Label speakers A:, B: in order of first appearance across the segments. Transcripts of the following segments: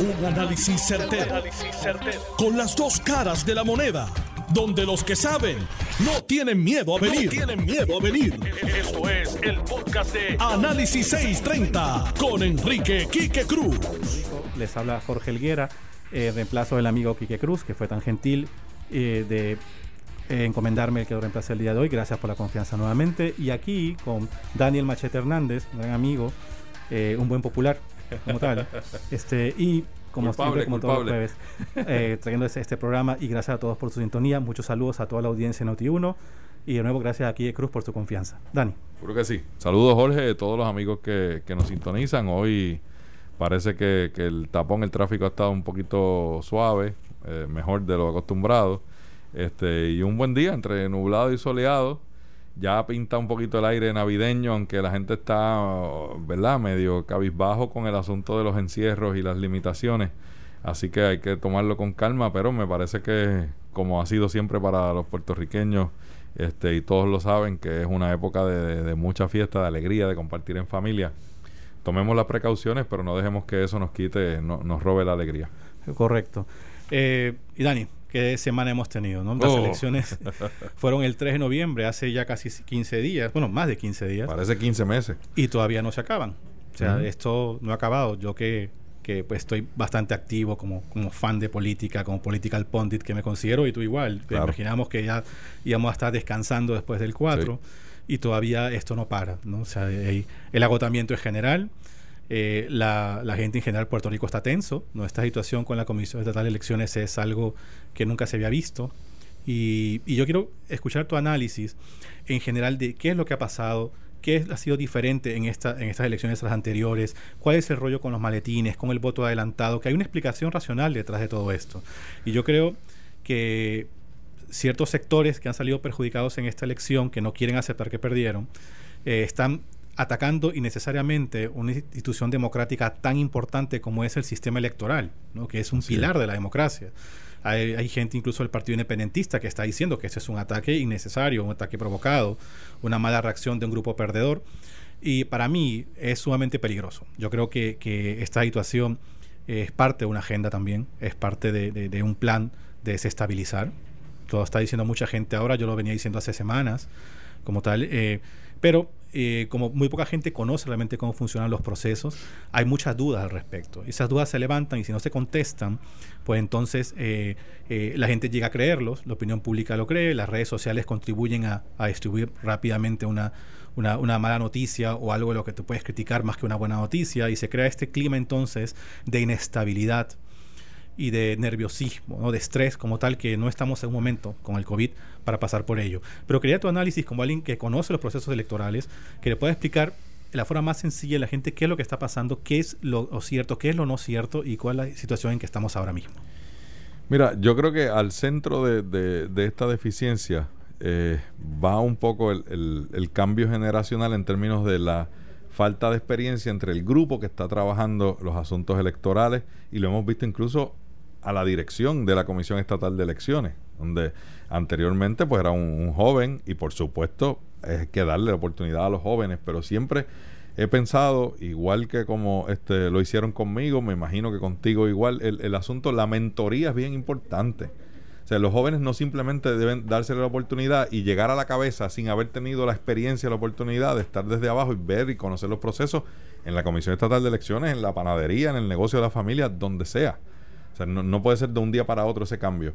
A: Un análisis certero, Con las dos caras de la moneda. Donde los que saben no tienen miedo a venir. tienen miedo a venir. Esto es el podcast de Análisis 630 con Enrique Quique Cruz.
B: Les habla Jorge Elguera, eh, reemplazo del amigo Quique Cruz, que fue tan gentil eh, de eh, encomendarme que lo reemplace el día de hoy. Gracias por la confianza nuevamente. Y aquí con Daniel Machete Hernández, un gran amigo, un buen popular como tal. este, y como siempre, como todos los jueves, eh, trayendo este, programa y gracias a todos por su sintonía. Muchos saludos a toda la audiencia de Noti1 y de nuevo gracias aquí de Cruz por su confianza. Dani.
C: Creo que sí. Saludos Jorge, a todos los amigos que, que nos sintonizan. Hoy parece que, que, el tapón, el tráfico ha estado un poquito suave, eh, mejor de lo acostumbrado. Este, y un buen día entre nublado y soleado ya pinta un poquito el aire navideño, aunque la gente está, ¿verdad?, medio cabizbajo con el asunto de los encierros y las limitaciones. Así que hay que tomarlo con calma, pero me parece que, como ha sido siempre para los puertorriqueños, este, y todos lo saben, que es una época de, mucha fiesta, de alegría, de compartir en familia. Tomemos las precauciones, pero no dejemos que eso nos quite, no, nos robe la alegría.
B: Correcto. Eh, y Dani, qué semana hemos tenido, ¿no? Las oh. elecciones fueron el 3 de noviembre, hace ya casi 15 días, bueno, más de 15 días.
C: Parece 15 meses.
B: Y todavía no se acaban. O sea, esto no ha acabado. Yo que, que pues, estoy bastante activo como, como fan de política, como political pundit que me considero, y tú igual. Imaginamos que ya íbamos a estar descansando después del 4 y todavía esto no para, ¿no? O sea, el agotamiento es general. Eh, la, gente en general Puerto Rico está tenso. ¿no? Esta situación con la Comisión Estatal de Elecciones es algo que nunca se había visto. Y, yo quiero escuchar tu análisis en general de qué es lo que ha pasado, qué ha sido diferente en, esta, en estas elecciones las anteriores, cuál es el rollo con los maletines, con el voto adelantado, que hay una explicación racional detrás de todo esto. Y yo creo que ciertos sectores que han salido perjudicados en esta elección, que no quieren aceptar que perdieron, eh, están atacando innecesariamente una institución democrática tan importante como es el sistema electoral, ¿no? que es un pilar de la democracia. Hay, gente incluso del Partido Independentista que está diciendo que ese es un ataque innecesario, un ataque provocado, una mala reacción de un grupo perdedor. Y para mí es sumamente peligroso. Yo creo que, esta situación es parte de una agenda también, es parte de, un plan de desestabilizar. Todo está diciendo mucha gente ahora, yo lo venía diciendo hace semanas, como tal. Eh, pero eh, como muy poca gente conoce realmente cómo funcionan los procesos, hay muchas dudas al respecto. Esas dudas se levantan y si no se contestan, pues entonces eh, eh, la gente llega a creerlos, la opinión pública lo cree, las redes sociales contribuyen a, distribuir rápidamente una, una, mala noticia o algo de lo que te puedes criticar más que una buena noticia y se crea este clima entonces de inestabilidad y de nerviosismo, ¿no? de estrés como tal, que no estamos en un momento con el COVID para pasar por ello. Pero quería tu análisis como alguien que conoce los procesos electorales, que le pueda explicar de la forma más sencilla a la gente qué es lo que está pasando, qué es lo, cierto, qué es lo no cierto y cuál es la situación en que estamos ahora mismo.
C: Mira, yo creo que al centro de, esta deficiencia eh, va un poco el, el, cambio generacional en términos de la falta de experiencia entre el grupo que está trabajando los asuntos electorales y lo hemos visto incluso a la dirección de la Comisión Estatal de Elecciones, donde anteriormente pues era un, joven y por supuesto es que darle la oportunidad a los jóvenes, pero siempre he pensado, igual que como este lo hicieron conmigo, me imagino que contigo igual, el, el asunto, la mentoría es bien importante. O sea, los jóvenes no simplemente deben dársele la oportunidad y llegar a la cabeza sin haber tenido la experiencia, la oportunidad de estar desde abajo y ver y conocer los procesos en la Comisión Estatal de Elecciones, en la panadería, en el negocio de la familia, donde sea sea, no, puede ser de un día para otro ese cambio.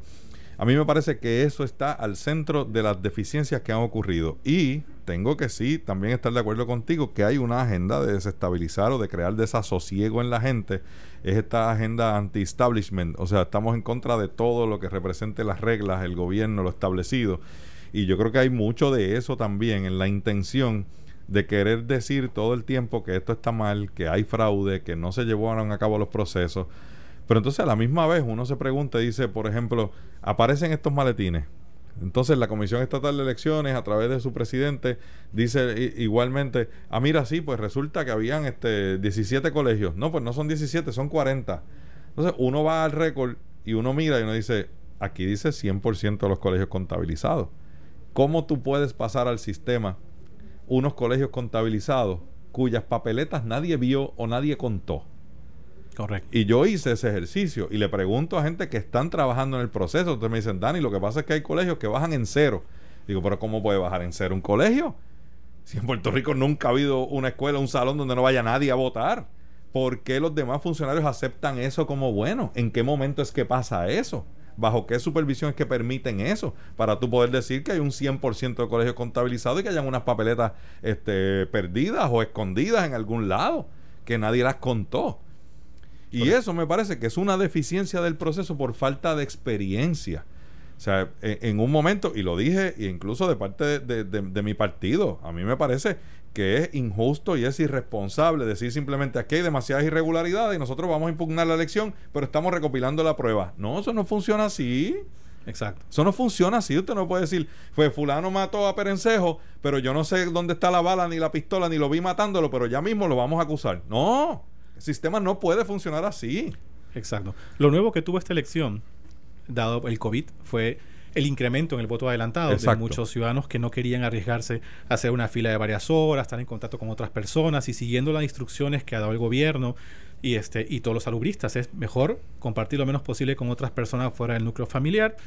C: A mí me parece que eso está al centro de las deficiencias que han ocurrido. Y tengo que sí también estar de acuerdo contigo que hay una agenda de desestabilizar o de crear desasosiego en la gente. Es esta agenda anti-establishment. O sea, estamos en contra de todo lo que represente las reglas, el gobierno, lo establecido. Y yo creo que hay mucho de eso también en la intención de querer decir todo el tiempo que esto está mal, que hay fraude, que no se llevaron a cabo los procesos. Pero entonces a la misma vez uno se pregunta dice, por ejemplo, aparecen estos maletines. Entonces la Comisión Estatal de Elecciones, a través de su presidente, dice igualmente, ah, mira, sí, pues resulta que habían este 17 colegios. No, pues no son 17, son 40. Entonces uno va al récord y uno mira y uno dice, aquí dice 100% de los colegios contabilizados. ¿Cómo tú puedes pasar al sistema unos colegios contabilizados cuyas papeletas nadie vio o nadie contó? Correcto. Y yo hice ese ejercicio y le pregunto a gente que están trabajando en el proceso. Entonces me dicen, Dani, lo que pasa es que hay colegios que bajan en cero. Digo, pero ¿cómo puede bajar en cero un colegio? Si en Puerto Rico nunca ha habido una escuela, un salón donde no vaya nadie a votar. ¿Por qué los demás funcionarios aceptan eso como bueno? ¿En qué momento es que pasa eso? ¿Bajo qué supervisión es que permiten eso? Para tú poder decir que hay un 100% de colegios contabilizados y que hayan unas papeletas este, perdidas o escondidas en algún lado, que nadie las contó. Y eso me parece que es una deficiencia del proceso por falta de experiencia. O sea, en, un momento, y lo dije, incluso de parte de, mi partido, a mí me parece que es injusto y es irresponsable decir simplemente aquí hay demasiadas irregularidades y nosotros vamos a impugnar la elección, pero estamos recopilando la prueba. No, eso no funciona así.
B: Exacto.
C: Eso no funciona así. Usted no puede decir, fue fulano mató a Perencejo, pero yo no sé dónde está la bala, ni la pistola, ni lo vi matándolo, pero ya mismo lo vamos a acusar. No, sistema no puede funcionar así.
B: Exacto. Lo nuevo que tuvo esta elección dado el COVID, fue el incremento en el voto adelantado de muchos ciudadanos que no querían arriesgarse a hacer una fila de varias horas, estar en contacto con otras personas y siguiendo las instrucciones que ha dado el gobierno y este y todos los salubristas es mejor compartir lo menos posible con otras personas fuera del núcleo familiar.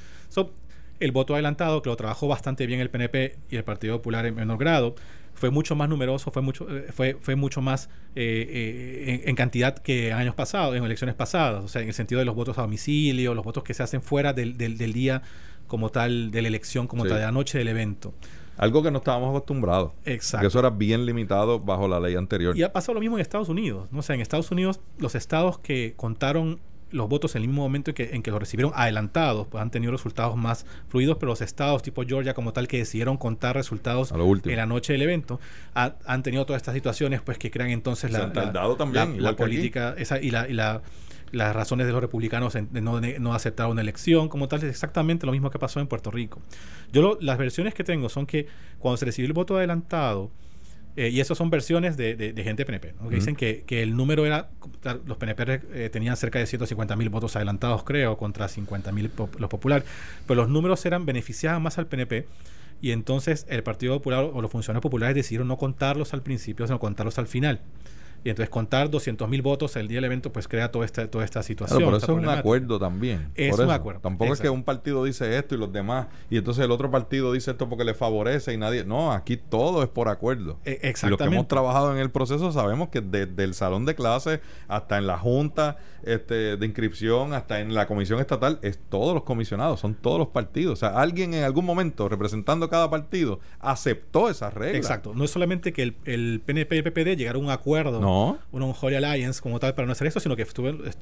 B: el voto adelantado que lo trabajó bastante bien el PNP y el Partido Popular en menor grado fue mucho más numeroso, fue mucho, eh, fue, fue mucho más eh, eh, en, cantidad que años pasados, en elecciones pasadas, o sea, en el sentido de los votos a domicilio, los votos que se hacen fuera del, del, día como tal, de la elección como tal, de la noche del evento.
C: Algo que no estábamos acostumbrados.
B: Exacto.
C: Que eso era bien limitado bajo la ley anterior.
B: Y ha pasado lo mismo en Estados Unidos. ¿no? O sea, en Estados Unidos, los estados que contaron los votos en el mismo momento en que, en que los recibieron adelantados, pues han tenido resultados más fluidos, pero los estados tipo Georgia como tal que decidieron contar resultados en la noche del evento han tenido todas estas situaciones pues que crean entonces la,
C: también,
B: la, política esa, y, la, y la, las razones de los republicanos de no, no, aceptar una elección como tal es exactamente lo mismo que pasó en Puerto Rico. Yo las versiones que tengo son que cuando se recibió el voto adelantado, eh, y esas son versiones de, de, gente PNP, que dicen que, que, el número era, los PNP eh, tenían cerca de 150 mil votos adelantados, creo, contra 50 mil los populares, pero los números eran beneficiaban más al PNP y entonces el Partido Popular o los funcionarios populares decidieron no contarlos al principio, sino contarlos al final. Y entonces contar 200 mil votos el día del evento, pues crea toda esta, toda esta situación.
C: pero eso es un acuerdo también.
B: Es un acuerdo.
C: Tampoco es que un partido dice esto y los demás, y entonces el otro partido dice esto porque le favorece y nadie. No, aquí todo es por acuerdo.
B: exactamente.
C: Y los que hemos trabajado en el proceso sabemos que desde el salón de clase hasta en la junta este, de inscripción, hasta en la comisión estatal, es todos los comisionados, son todos los partidos. O sea, alguien en algún momento, representando cada partido, aceptó esas reglas.
B: Exacto. No es solamente que el, el PNP y el PPD llegaron a un acuerdo.
C: No
B: un Holy Alliance como tal para no hacer eso, sino que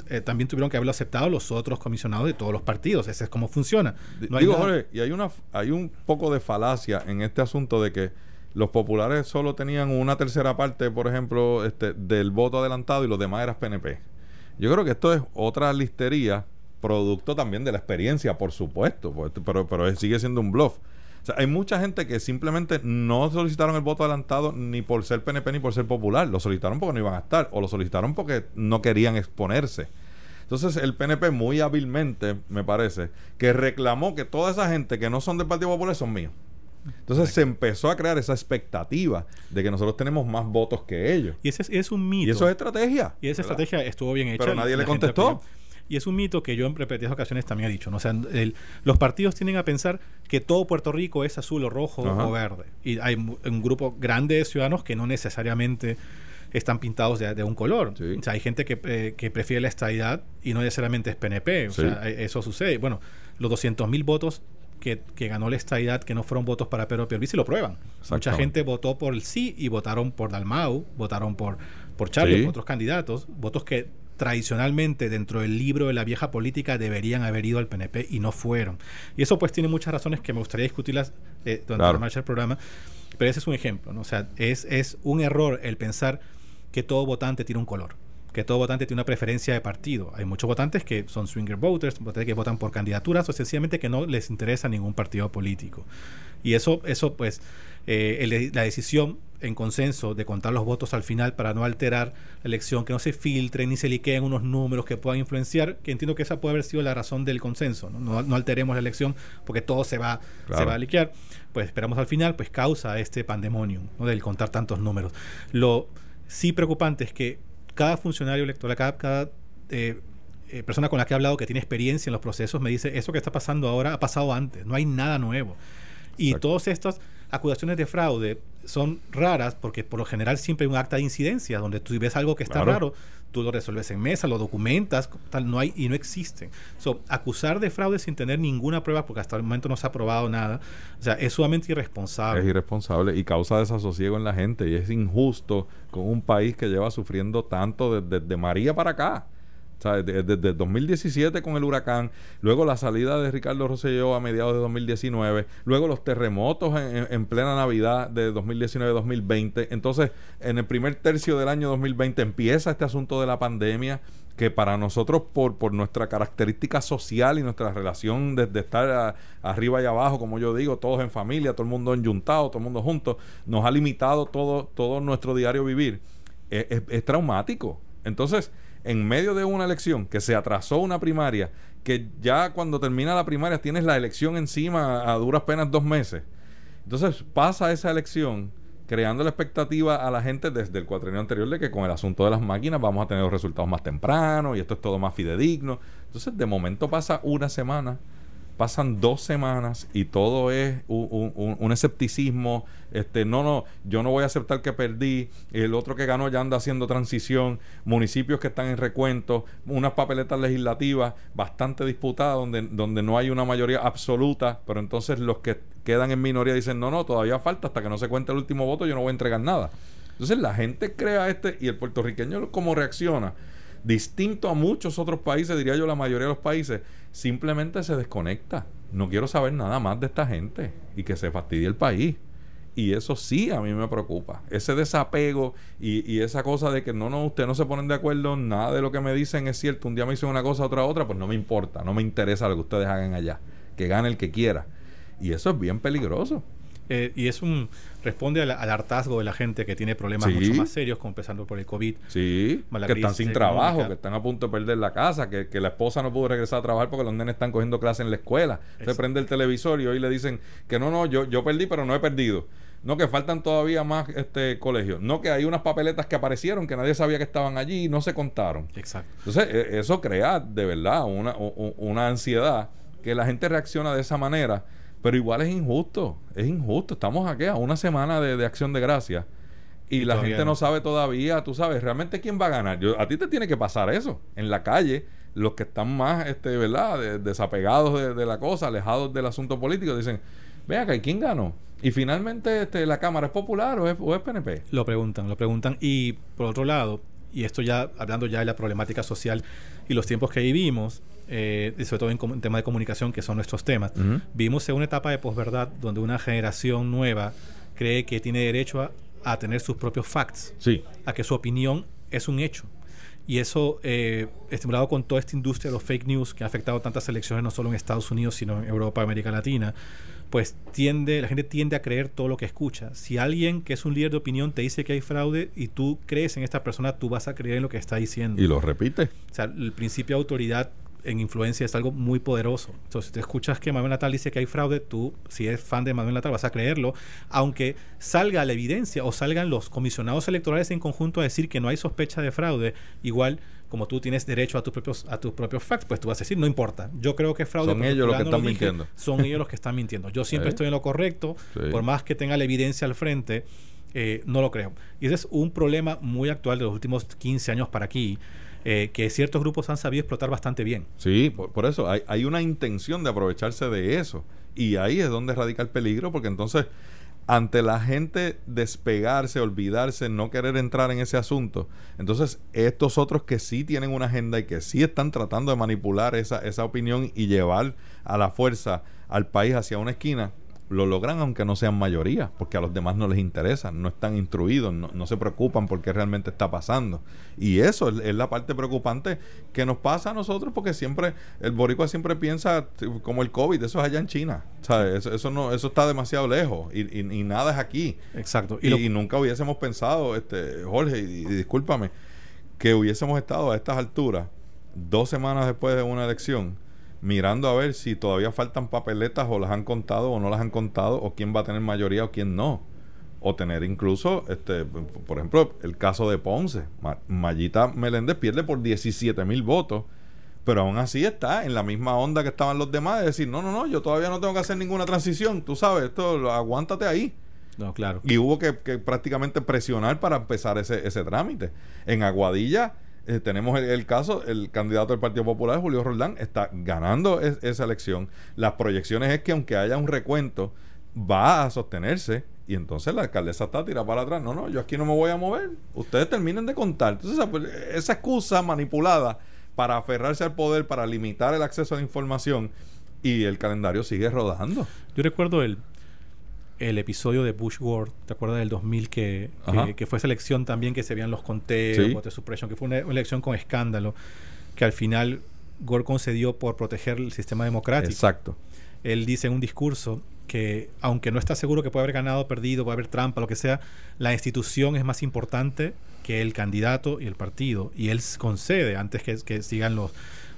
B: eh, también tuvieron que haberlo aceptado los otros comisionados de todos los partidos. Ese es como funciona.
C: Digo, Jorge, y hay, una, hay un poco de falacia en este asunto de que los populares solo tenían una tercera parte, por ejemplo, este, del voto adelantado y los demás eran PNP. Yo creo que esto es otra listería, producto también de la experiencia, por supuesto, pues, pero, pero sigue siendo un bluff. O sea, hay mucha gente que simplemente no solicitaron el voto adelantado ni por ser PNP ni por ser popular. Lo solicitaron porque no iban a estar o lo solicitaron porque no querían exponerse. Entonces el PNP muy hábilmente, me parece, que reclamó que toda esa gente que no son del Partido Popular son míos. Entonces se empezó a crear esa expectativa de que nosotros tenemos más votos que ellos.
B: Y ese es, un mito.
C: Y eso es estrategia.
B: Y esa estrategia estuvo bien hecha.
C: Pero nadie le contestó.
B: Y es un mito que yo en repetidas ocasiones también he dicho. ¿no? O sea, los partidos tienden a pensar que todo Puerto Rico es azul o rojo o verde. Y hay un grupo grande de ciudadanos que no necesariamente están pintados de, un color. O sea, hay gente que, eh, que, prefiere la estadidad y no necesariamente es PNP. O sea, e, eso sucede. Bueno, los 200 mil votos que, que, ganó la estadidad, que no fueron votos para Pedro Pierluisi, lo prueban. Mucha gente votó por el sí y votaron por Dalmau, votaron por, por Charlie, por otros candidatos, votos que tradicionalmente dentro del libro de la vieja política deberían haber ido al PNP y no fueron. Y eso pues tiene muchas razones que me gustaría discutirlas eh, durante la marcha del programa, pero ese es un ejemplo, ¿no? O sea, es, es un error el pensar que todo votante tiene un color que todo votante tiene una preferencia de partido. Hay muchos votantes que son swinger voters, votantes que votan por candidaturas o sencillamente que no les interesa ningún partido político. Y eso, eso pues, eh, la decisión en consenso de contar los votos al final para no alterar la elección, que no se filtren ni se liqueen unos números que puedan influenciar, que entiendo que esa puede haber sido la razón del consenso, no, no, alteremos la elección porque todo se va, se va a liquear, pues esperamos al final, pues causa este pandemonium ¿no? del contar tantos números. Lo sí preocupante es que cada funcionario electoral, cada, cada eh, eh, persona con la que he hablado que tiene experiencia en los procesos me dice, eso que está pasando ahora ha pasado antes, no hay nada nuevo. Y todas estas acusaciones de fraude son raras porque por lo general siempre hay un acta de incidencia donde tú ves algo que está raro, tú lo resuelves en mesa, lo documentas, tal, no hay y no existen. So, acusar de fraude sin tener ninguna prueba, porque hasta el momento no se ha probado nada, o sea, es sumamente irresponsable.
C: Es irresponsable y causa desasosiego en la gente y es injusto con un país que lleva sufriendo tanto desde María para acá desde, 2017 con el huracán, luego la salida de Ricardo Rosselló a mediados de 2019, luego los terremotos en, plena Navidad de 2019-2020. Entonces, en el primer tercio del año 2020 empieza este asunto de la pandemia que para nosotros por, por nuestra característica social y nuestra relación de, estar arriba y abajo, como yo digo, todos en familia, todo el mundo enyuntado, todo el mundo juntos, nos ha limitado todo, todo nuestro diario vivir. es traumático. Entonces, en medio de una elección que se atrasó una primaria, que ya cuando termina la primaria tienes la elección encima a duras penas dos meses. Entonces pasa esa elección creando la expectativa a la gente desde el cuatrienio anterior de que con el asunto de las máquinas vamos a tener los resultados más temprano y esto es todo más fidedigno. Entonces de momento pasa una semana pasan dos semanas y todo es un, escepticismo. Este, no, no, yo no voy a aceptar que perdí. El otro que ganó ya anda haciendo transición. Municipios que están en recuento. Unas papeletas legislativas bastante disputadas donde, donde no hay una mayoría absoluta. Pero entonces los que quedan en minoría dicen, no, no, todavía falta hasta que no se cuente el último voto, yo no voy a entregar nada. Entonces la gente crea este y el puertorriqueño cómo reacciona distinto a muchos otros países, diría yo la mayoría de los países, simplemente se desconecta. No quiero saber nada más de esta gente y que se fastidie el país. Y eso sí a mí me preocupa. Ese desapego y, esa cosa de que no, no, ustedes no se ponen de acuerdo, nada de lo que me dicen es cierto. Un día me dicen una cosa, otra otra, pues no me importa, no me interesa lo que ustedes hagan allá. Que gane el que quiera. Y eso es bien peligroso.
B: Eh, y es un responde al, hartazgo de la gente que tiene problemas mucho más serios, empezando por el COVID.
C: Sí, que están sin trabajo, que están a punto de perder la casa, que, la esposa no pudo regresar a trabajar porque los nenes están cogiendo clases en la escuela. Se prende el televisor y hoy le dicen que no, no, yo, yo perdí, pero no he perdido. No, que faltan todavía más este colegios. No, que hay unas papeletas que aparecieron que nadie sabía que estaban allí y no se contaron.
B: Exacto.
C: Entonces, e, eso crea de verdad una, una ansiedad que la gente reacciona de esa manera pero igual es injusto, es injusto. Estamos aquí a una semana de, acción de gracia y, la gente no. sabe todavía, tú sabes, realmente quién va a ganar. Yo, a ti te tiene que pasar eso. En la calle, los que están más, este, ¿verdad?, desapegados de, la cosa, alejados del asunto político, dicen, vea acá, ¿quién ganó? Y finalmente este, la Cámara es popular o es, o es PNP.
B: Lo preguntan, lo preguntan. Y por otro lado, y esto ya hablando ya de la problemática social y los tiempos que vivimos, eh, sobre todo en, tema de comunicación, que son nuestros temas, vivimos en una etapa de posverdad donde una generación nueva cree que tiene derecho a, tener sus propios facts, a que su opinión es un hecho. Y eso, eh, estimulado con toda esta industria de los fake news que ha afectado tantas elecciones, no solo en Estados Unidos, sino en Europa, América Latina, pues tiende, la gente tiende a creer todo lo que escucha. Si alguien que es un líder de opinión te dice que hay fraude y tú crees en esta persona, tú vas a creer en lo que está diciendo.
C: Y lo repite.
B: O sea, el principio de autoridad en influencia es algo muy poderoso. Entonces, si te escuchas que Manuel Natal dice que hay fraude, tú, si eres fan de Manuel Natal, vas a creerlo, aunque salga la evidencia o salgan los comisionados electorales en conjunto a decir que no hay sospecha de fraude, igual como tú tienes derecho a tus propios a tus propios facts, pues tú vas a decir, no importa. Yo creo que es fraude.
C: Son ellos los que están mintiendo.
B: Son ellos los que están mintiendo. Yo siempre estoy en lo correcto, por más que tenga la evidencia al frente, eh, no lo creo. Y ese es un problema muy actual de los últimos 15 años para aquí. Eh, que ciertos grupos han sabido explotar bastante bien.
C: Sí, por, eso hay, hay, una intención de aprovecharse de eso. Y ahí es donde radica el peligro, porque entonces ante la gente despegarse, olvidarse, no querer entrar en ese asunto, entonces estos otros que sí tienen una agenda y que sí están tratando de manipular esa, esa opinión y llevar a la fuerza al país hacia una esquina, lo logran aunque no sean mayoría, porque a los demás no les interesa, no están instruidos, no, se preocupan por qué realmente está pasando. Y eso es, la parte preocupante que nos pasa a nosotros, porque siempre, el boricua siempre piensa como el COVID, eso es allá en China. Eso, eso, no, eso está demasiado lejos y, y, nada es aquí.
B: Exacto.
C: Y, nunca hubiésemos pensado, este Jorge, y discúlpame, que hubiésemos estado a estas alturas, dos semanas después de una elección, mirando a ver si todavía faltan papeletas o las han contado o no las han contado o quién va a tener mayoría o quién no. o tener incluso, este, por ejemplo, el caso de Ponce. Mayita Meléndez pierde por 17 mil votos, pero aún así está en la misma onda que estaban los demás, de decir, no, no, no, yo todavía no tengo que hacer ninguna transición, tú sabes, esto, aguántate ahí.
B: No, claro.
C: Y hubo que, prácticamente presionar para empezar ese, ese trámite. En Aguadilla eh, tenemos el, caso, el candidato del Partido Popular, Julio Roldán, está ganando esa elección. Las proyecciones es que aunque haya un recuento, va a sostenerse y entonces la alcaldesa está tirada para atrás. No, no, yo aquí no me voy a mover. Ustedes terminen de contar. Entonces, pues, esa excusa manipulada para aferrarse al poder, para limitar el acceso a la información y el calendario sigue rodando.
B: Yo recuerdo el, el episodio de Bush Gore, ¿te acuerdas del 2000 que, que, fue esa elección también que se veían los conteos, voto de que fue una, elección con escándalo, que al final Gore concedió por proteger el sistema democrático.
C: Exacto.
B: Él dice en un discurso que aunque no está seguro que puede haber ganado, perdido, puede haber trampa, lo que sea, la institución es más importante que el candidato y el partido. Y él concede antes que, que sigan los,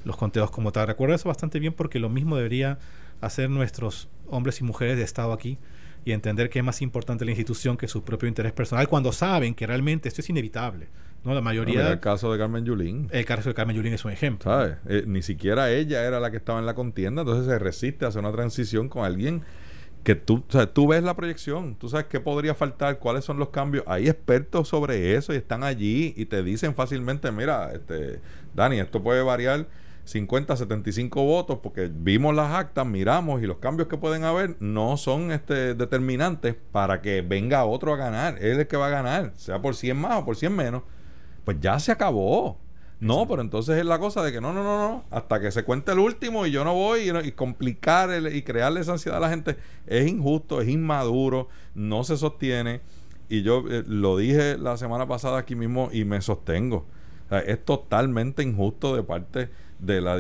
B: los conteos como tal. Recuerdo eso bastante bien porque lo mismo debería hacer nuestros hombres y mujeres de Estado aquí y entender que es más importante la institución que su propio interés personal cuando saben que realmente esto es inevitable. ¿no? La mayoría...
C: el caso de Carmen Yulín.
B: El caso de Carmen Yulín es un ejemplo.
C: ¿Sabes? Eh, ni siquiera ella era la que estaba en la contienda, entonces se resiste a hacer una transición con alguien que tú, o sea, tú ves la proyección, tú sabes qué podría faltar, cuáles son los cambios. Hay expertos sobre eso y están allí y te dicen fácilmente, mira, este, Dani, esto puede variar 50, 75 votos porque vimos las actas, miramos y los cambios que pueden haber no son este, determinantes para que venga otro a ganar. Él es el que va a ganar, sea por 100 más o por 100 menos. Pues ya se acabó. No, pero entonces es la cosa de que no, no, no, no, hasta que se cuente el último y yo no voy y, complicar y crearle esa ansiedad a la gente es injusto, es inmaduro, no se sostiene. Y yo eh, lo dije la semana pasada aquí mismo y me sostengo. es totalmente injusto de parte de la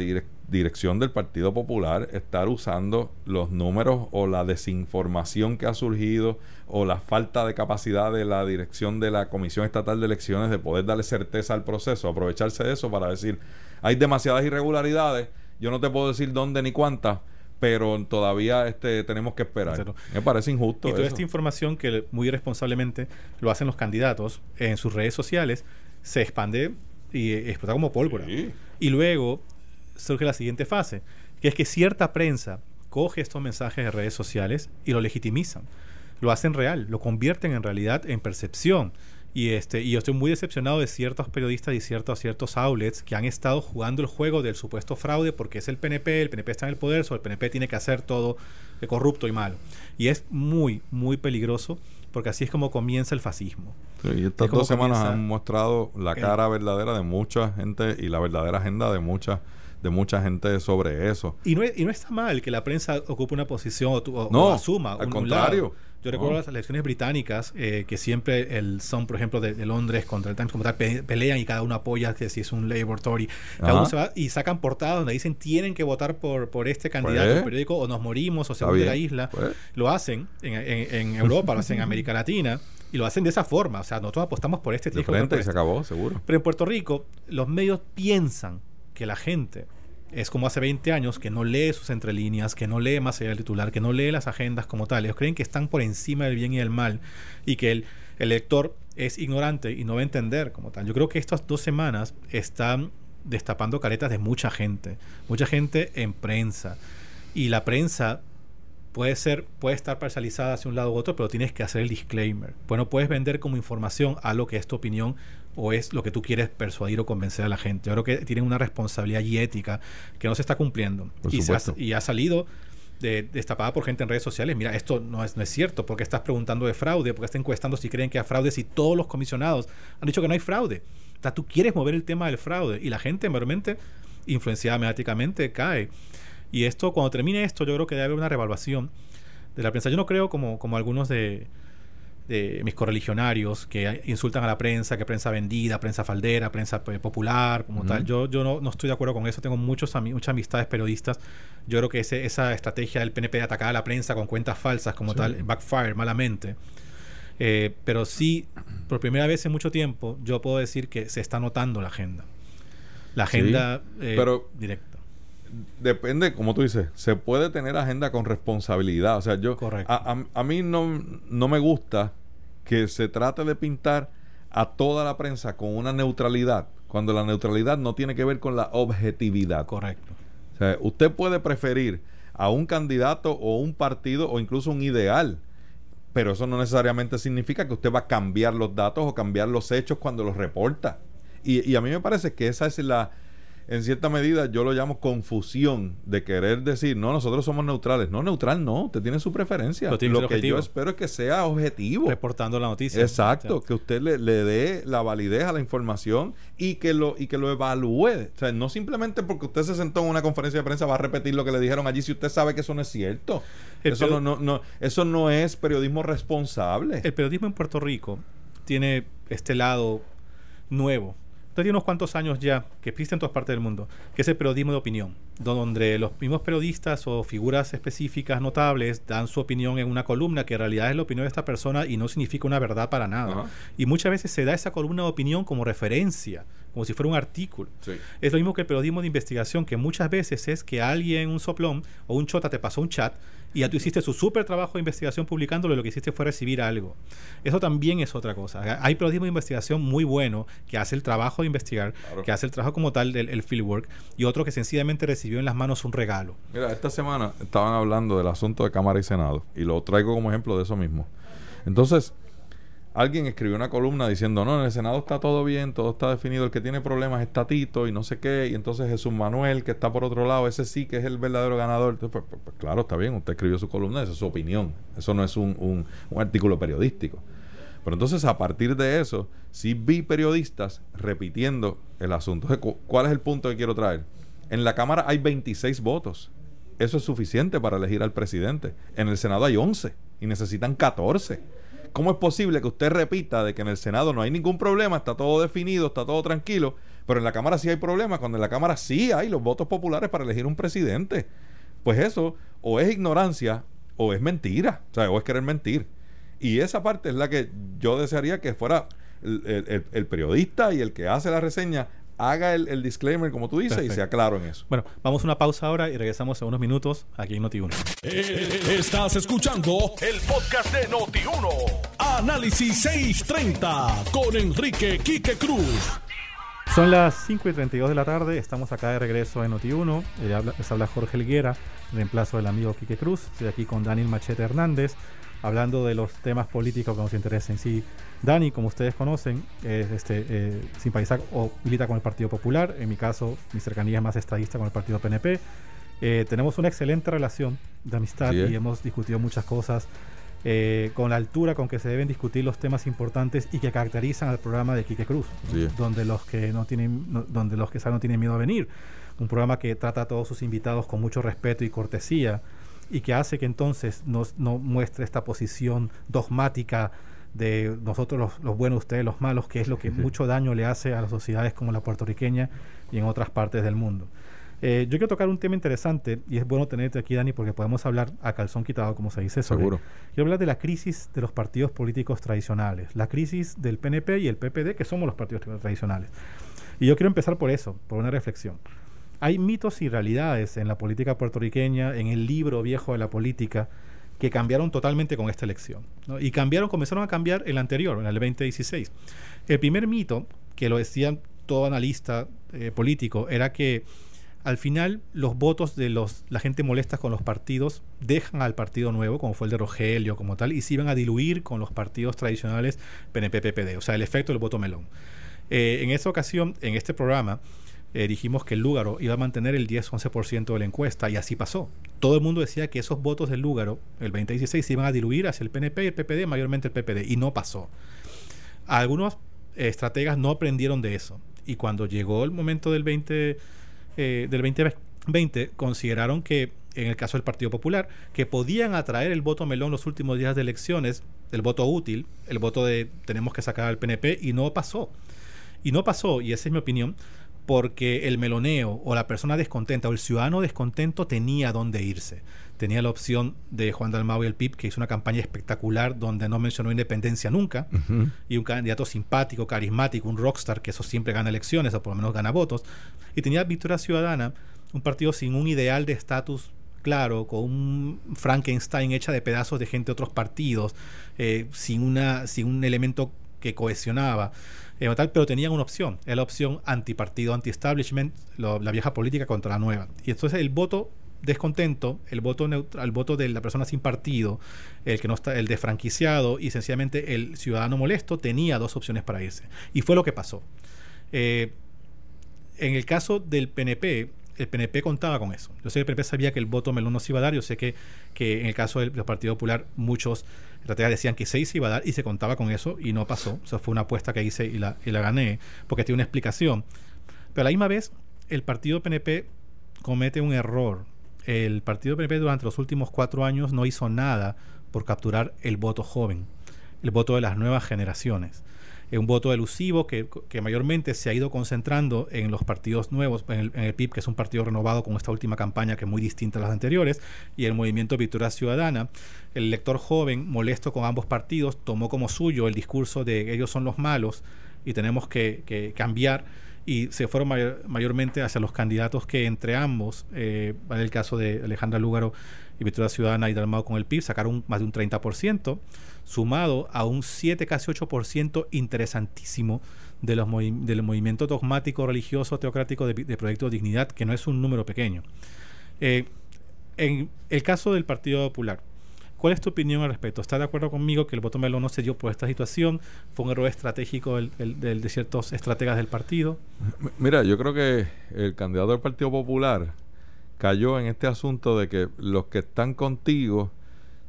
C: dirección del Partido Popular estar usando los números o la desinformación que ha surgido o la falta de capacidad de la dirección de la Comisión Estatal de Elecciones de poder darle certeza al proceso, aprovecharse de eso para decir, hay demasiadas irregularidades, yo no te puedo decir dónde ni cuántas, pero todavía este tenemos que esperar. Me parece injusto.
B: Y toda esta información que muy irresponsablemente lo hacen los candidatos en sus redes sociales se expande y explota como pólvora. Y luego surge la siguiente fase, que es que cierta prensa coge estos mensajes de redes sociales y lo legitimizan. Lo hacen real, lo convierten en realidad en percepción. Y, este, y yo estoy muy decepcionado de ciertos periodistas y ciertos, ciertos outlets que han estado jugando el juego del supuesto fraude porque es el PNP, el PNP está en el poder, o el PNP tiene que hacer todo de corrupto y malo. Y es muy, muy peligroso porque así es como comienza el fascismo.
C: Y estas dos semanas han mostrado la cara verdadera de mucha gente y la verdadera agenda de mucha de mucha gente sobre eso.
B: Y no, y no está mal que la prensa ocupe una posición o, asuma
C: al contrario.
B: Yo recuerdo las elecciones británicas eh, que siempre el son, por ejemplo, de, Londres contra el Times como tal, pelean y cada uno apoya que si es un Labour Tory. Cada uno se va y sacan portadas donde dicen tienen que votar por, por este candidato pues, periódico o nos morimos o se de la isla. Pues. Lo hacen en, en, Europa, lo hacen en América Latina y lo hacen de esa forma. O sea, nosotros apostamos por este.
C: De frente y se acabó, seguro.
B: Pero en Puerto Rico, los medios piensan que la gente es como hace 20 años que no lee sus entrelíneas, que no lee más allá del titular, que no lee las agendas como tal. Ellos creen que están por encima del bien y del mal y que el, el lector es ignorante y no va a entender como tal. Yo creo que estas dos semanas están destapando caretas de mucha gente, mucha gente en prensa. Y la prensa puede ser, puede estar parcializada hacia un lado u otro, pero tienes que hacer el disclaimer. Bueno, puedes vender como información algo que es tu opinión o es lo que tú quieres persuadir o convencer a la gente. Yo creo que tienen una responsabilidad y ética que no se está cumpliendo. y, ha, y, ha, salido de, destapada por gente en redes sociales. Mira, esto no es, no es cierto. porque estás preguntando de fraude? porque estás encuestando si creen que hay fraude? Si todos los comisionados han dicho que no hay fraude. O sea, tú quieres mover el tema del fraude y la gente, mayormente, influenciada mediáticamente, cae. Y esto, cuando termine esto, yo creo que debe haber una revaluación de la prensa. Yo no creo como, como algunos de de mis correligionarios que insultan a la prensa, que prensa vendida, prensa faldera, prensa pues, popular, como tal. Yo, yo no, no, estoy de acuerdo con eso. Tengo muchos muchas amistades periodistas. Yo creo que ese, esa estrategia del PNP de atacar a la prensa con cuentas falsas, como tal, backfire malamente. Eh, pero sí, por primera vez en mucho tiempo, yo puedo decir que se está notando la agenda. La agenda
C: eh, pero directa. Depende, como tú dices, se puede tener agenda con responsabilidad. O sea, yo. A, a, mí no, no me gusta que se trate de pintar a toda la prensa con una neutralidad, cuando la neutralidad no tiene que ver con la objetividad.
B: Correcto.
C: O sea, usted puede preferir a un candidato o un partido o incluso un ideal, pero eso no necesariamente significa que usted va a cambiar los datos o cambiar los hechos cuando los reporta. Y, y a mí me parece que esa es la, en cierta medida yo lo llamo confusión de querer decir, no, nosotros somos neutrales. No, neutral no, usted tiene su preferencia. lo que yo espero es que sea objetivo.
B: Reportando la noticia.
C: Exacto, que usted le, dé la validez a la información y que lo y que lo evalúe. O sea, no simplemente porque usted se sentó en una conferencia de prensa va a repetir lo que le dijeron allí si usted sabe que eso no es cierto. eso no, no, no, eso no es periodismo responsable.
B: El periodismo en Puerto Rico tiene este lado nuevo tiene unos cuantos años ya que existe en todas partes del mundo, que es el periodismo de opinión, donde los mismos periodistas o figuras específicas notables dan su opinión en una columna que en realidad es la opinión de esta persona y no significa una verdad para nada. Y muchas veces se da esa columna de opinión como referencia, como si fuera un artículo. Es lo mismo que el periodismo de investigación, que muchas veces es que alguien, un soplón o un chota te pasó un chat y ya tú hiciste su súper trabajo de investigación publicándolo y lo que hiciste fue recibir algo. Eso también es otra cosa. Hay periodismo de investigación muy bueno que hace el trabajo de investigar, que hace el trabajo como tal del el fieldwork y otro que sencillamente recibió en las manos un regalo.
C: Mira, esta semana estaban hablando del asunto de Cámara y Senado y lo traigo como ejemplo de eso mismo. Entonces, alguien escribió una columna diciendo, no, en el Senado está todo bien, todo está definido, el que tiene problemas es Tatito y no sé qué, y entonces Jesús Manuel, que está por otro lado, ese sí que es el verdadero ganador. Pues, pues, pues, claro, está bien, usted escribió su columna, esa es su opinión, eso no es un, artículo periodístico. Pero entonces a partir de eso, sí vi periodistas repitiendo el asunto. ¿Cuál es el punto que quiero traer? En la Cámara hay 26 votos. Eso es suficiente para elegir al presidente. En el Senado hay 11 y necesitan 14. ¿Cómo es posible que usted repita de que en el Senado no hay ningún problema, está todo definido, está todo tranquilo, pero en la Cámara sí hay problemas, cuando en la Cámara sí hay los votos populares para elegir un presidente? Pues eso o es ignorancia o es mentira, o, sea, o es querer mentir. Y esa parte es la que yo desearía que fuera el, periodista y el que hace la reseña haga el, disclaimer como tú dices y sea claro en eso.
B: Bueno, vamos a una pausa ahora y regresamos en unos minutos aquí en Noti1.
A: Eh, estás escuchando el podcast de Noti1. Análisis 630 con Enrique Quique Cruz.
B: Son las 5 y 32 de la tarde, estamos acá de regreso en Noti1. Eh, les habla Jorge Elguera, reemplazo del amigo Quique Cruz. Estoy aquí con Daniel Machete Hernández, hablando de los temas políticos que nos interesan. Sí, Dani, como ustedes conocen, es este, eh, o milita con el Partido Popular. En mi caso, mi cercanía es más estadista con el Partido PNP. Eh, tenemos una excelente relación de amistad y hemos discutido muchas cosas eh, con la altura con que se deben discutir los temas importantes y que caracterizan al programa de Quique Cruz, donde los que no tienen, donde los que saben no tienen miedo a venir. Un programa que trata a todos sus invitados con mucho respeto y cortesía y que hace que entonces nos, no muestre esta posición dogmática de nosotros los, buenos, ustedes los malos, que es lo que mucho daño le hace a las sociedades como la puertorriqueña y en otras partes del mundo. Eh, yo quiero tocar un tema interesante y es bueno tenerte aquí, Dani, porque podemos hablar a calzón quitado, como se dice.
C: Seguro.
B: Quiero hablar de la crisis de los partidos políticos tradicionales, la crisis del PNP y el PPD, que somos los partidos tradicionales. Y yo quiero empezar por eso, por una reflexión. Hay mitos y realidades en la política puertorriqueña, en el libro viejo de la política, que cambiaron totalmente con esta elección. Y cambiaron, comenzaron a cambiar el anterior, en el 2016. El primer mito, que lo decía todo analista eh, político, era que al final los votos de los, la gente molesta con los partidos dejan al partido nuevo, como fue el de Rogelio, como tal, y se iban a diluir con los partidos tradicionales PNP-PPD, o sea, el efecto del voto melón. Eh, en esa ocasión, en este programa, eh, dijimos que el Lúgaro iba a mantener el 10-11% de la encuesta y así pasó. Todo el mundo decía que esos votos del Lúgaro, el 2016, se iban a diluir hacia el PNP y el PPD, mayormente el PPD, y no pasó. Algunos estrategas no aprendieron de eso. Y cuando llegó el momento del 20 eh, del 2020 consideraron que en el caso del Partido Popular, que podían atraer el voto melón los últimos días de elecciones, el voto útil, el voto de tenemos que sacar al PNP, y no pasó. Y no pasó, y esa es mi opinión, porque el meloneo o la persona descontenta o el ciudadano descontento tenía dónde irse. Tenía la opción de Juan Dalmau y el PIB, que hizo una campaña espectacular donde no mencionó independencia nunca, y un candidato simpático, carismático, un rockstar, que eso siempre gana elecciones o por lo menos gana votos. Y tenía Victoria Ciudadana, un partido sin un ideal de estatus claro, con un Frankenstein hecha de pedazos de gente de otros partidos, eh, sin, una, sin un elemento que cohesionaba. Eh, pero tenían una opción, era la opción antipartido, anti-establishment, la vieja política contra la nueva. Y entonces el voto descontento, el voto neutral, voto de la persona sin partido, el que no está, el desfranquiciado y sencillamente el ciudadano molesto tenía dos opciones para irse. Y fue lo que pasó. Eh, en el caso del PNP, el PNP contaba con eso. Yo sé que el PNP sabía que el voto Melón no se iba a dar. Yo sé que, que en el caso del, Partido Popular, muchos estrategas decían que se iba a dar y se contaba con eso y no pasó. O sea, fue una apuesta que hice y la, y la gané porque tiene una explicación. Pero a la misma vez, el Partido PNP comete un error. El Partido PNP durante los últimos cuatro años no hizo nada por capturar el voto joven, el voto de las nuevas generaciones un voto elusivo que, mayormente se ha ido concentrando en los partidos nuevos, en el, en PIB, que es un partido renovado con esta última campaña que es muy distinta a las anteriores, y el movimiento Victoria Ciudadana. El elector joven, molesto con ambos partidos, tomó como suyo el discurso de ellos son los malos y tenemos que, cambiar y se fueron mayormente hacia los candidatos que entre ambos, eh, en el caso de Alejandra Lúgaro y Victoria Ciudadana y Dalmado con el PIB, sacaron más de un 30% sumado a un 7, casi 8% interesantísimo de los del movimiento dogmático, religioso, teocrático de, de, Proyecto Dignidad, que no es un número pequeño. Eh, en el caso del Partido Popular, ¿cuál es tu opinión al respecto? ¿Estás de acuerdo conmigo que el voto melón no se dio por esta situación? ¿Fue un error estratégico de ciertos estrategas del partido?
C: Mira, yo creo que el candidato del Partido Popular cayó en este asunto de que los que están contigo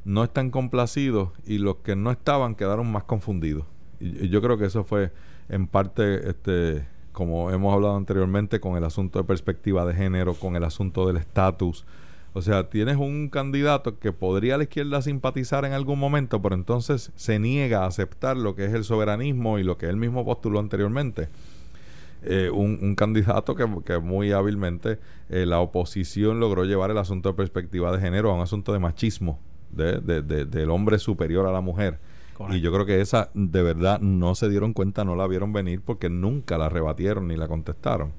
C: no están complacidos y los que no estaban quedaron más confundidos. Y, yo creo que eso fue en parte, este, como hemos hablado anteriormente, con el asunto de perspectiva de género, con el asunto del estatus. O sea, tienes un candidato que podría a la izquierda simpatizar en algún momento, pero entonces se niega a aceptar lo que es el soberanismo y lo que él mismo postuló anteriormente. Eh, un, candidato que, que muy hábilmente eh, la oposición logró llevar el asunto de perspectiva de género a un asunto de machismo de, del hombre superior a la mujer. Y yo creo que esa de verdad no se dieron cuenta, no la vieron venir porque nunca la rebatieron ni la contestaron.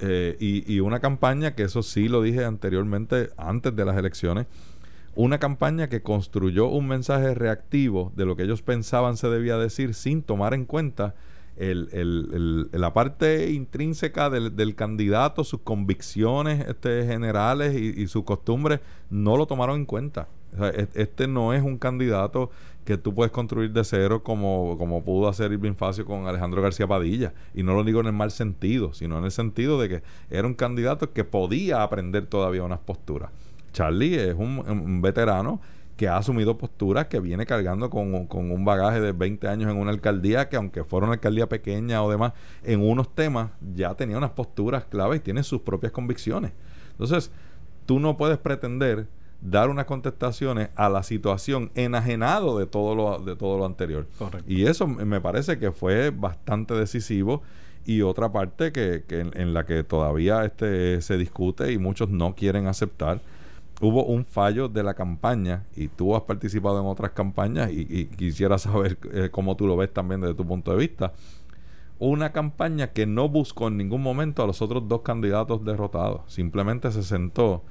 C: Eh, y, y, una campaña que eso sí lo dije anteriormente, antes de las elecciones, una campaña que construyó un mensaje reactivo de lo que ellos pensaban se debía decir sin tomar en cuenta el, el, la parte intrínseca del, del, candidato, sus convicciones este, generales y, y sus costumbres, no lo tomaron en cuenta este no es un candidato que tú puedes construir de cero como, como pudo hacer Irving Facio con Alejandro García Padilla. Y no lo digo en el mal sentido, sino en el sentido de que era un candidato que podía aprender todavía unas posturas. Charlie es un, veterano que ha asumido posturas, que viene cargando con, con, un bagaje de 20 años en una alcaldía, que aunque fuera una alcaldía pequeña o demás, en unos temas ya tenía unas posturas claves y tiene sus propias convicciones. Entonces, tú no puedes pretender dar unas contestaciones a la situación enajenado de todo lo, de todo lo anterior. Y eso me parece que fue bastante decisivo y otra parte que, que en, la que todavía este se discute y muchos no quieren aceptar hubo un fallo de la campaña y tú has participado en otras campañas y, quisiera saber eh, cómo tú lo ves también desde tu punto de vista una campaña que no buscó en ningún momento a los otros dos candidatos derrotados simplemente se sentó